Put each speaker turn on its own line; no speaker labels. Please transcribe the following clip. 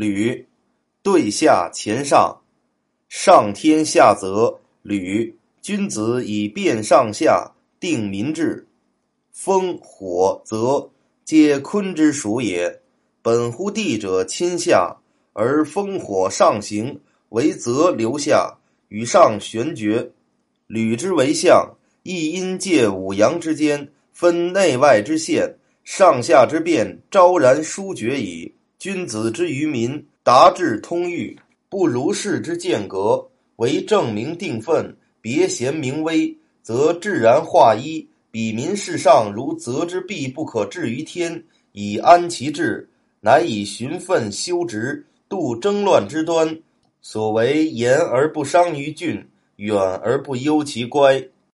履，对下乾上，上天下泽。履，君子以辨上下，定民志。风火泽，皆坤之属也。本乎地者亲下，而风火上行，为泽流下，与上玄绝。履之为象，亦因借五阳之间，分内外之限，上下之变，昭然殊绝矣。君子之于民，达志通欲，不如是之间隔，为正名定分，别贤明威，则自然化一。彼民事上，如泽之必不可至于天，以安其志，乃以循分修直，度争乱之端。所谓言而不伤于俊，远而不忧其乖。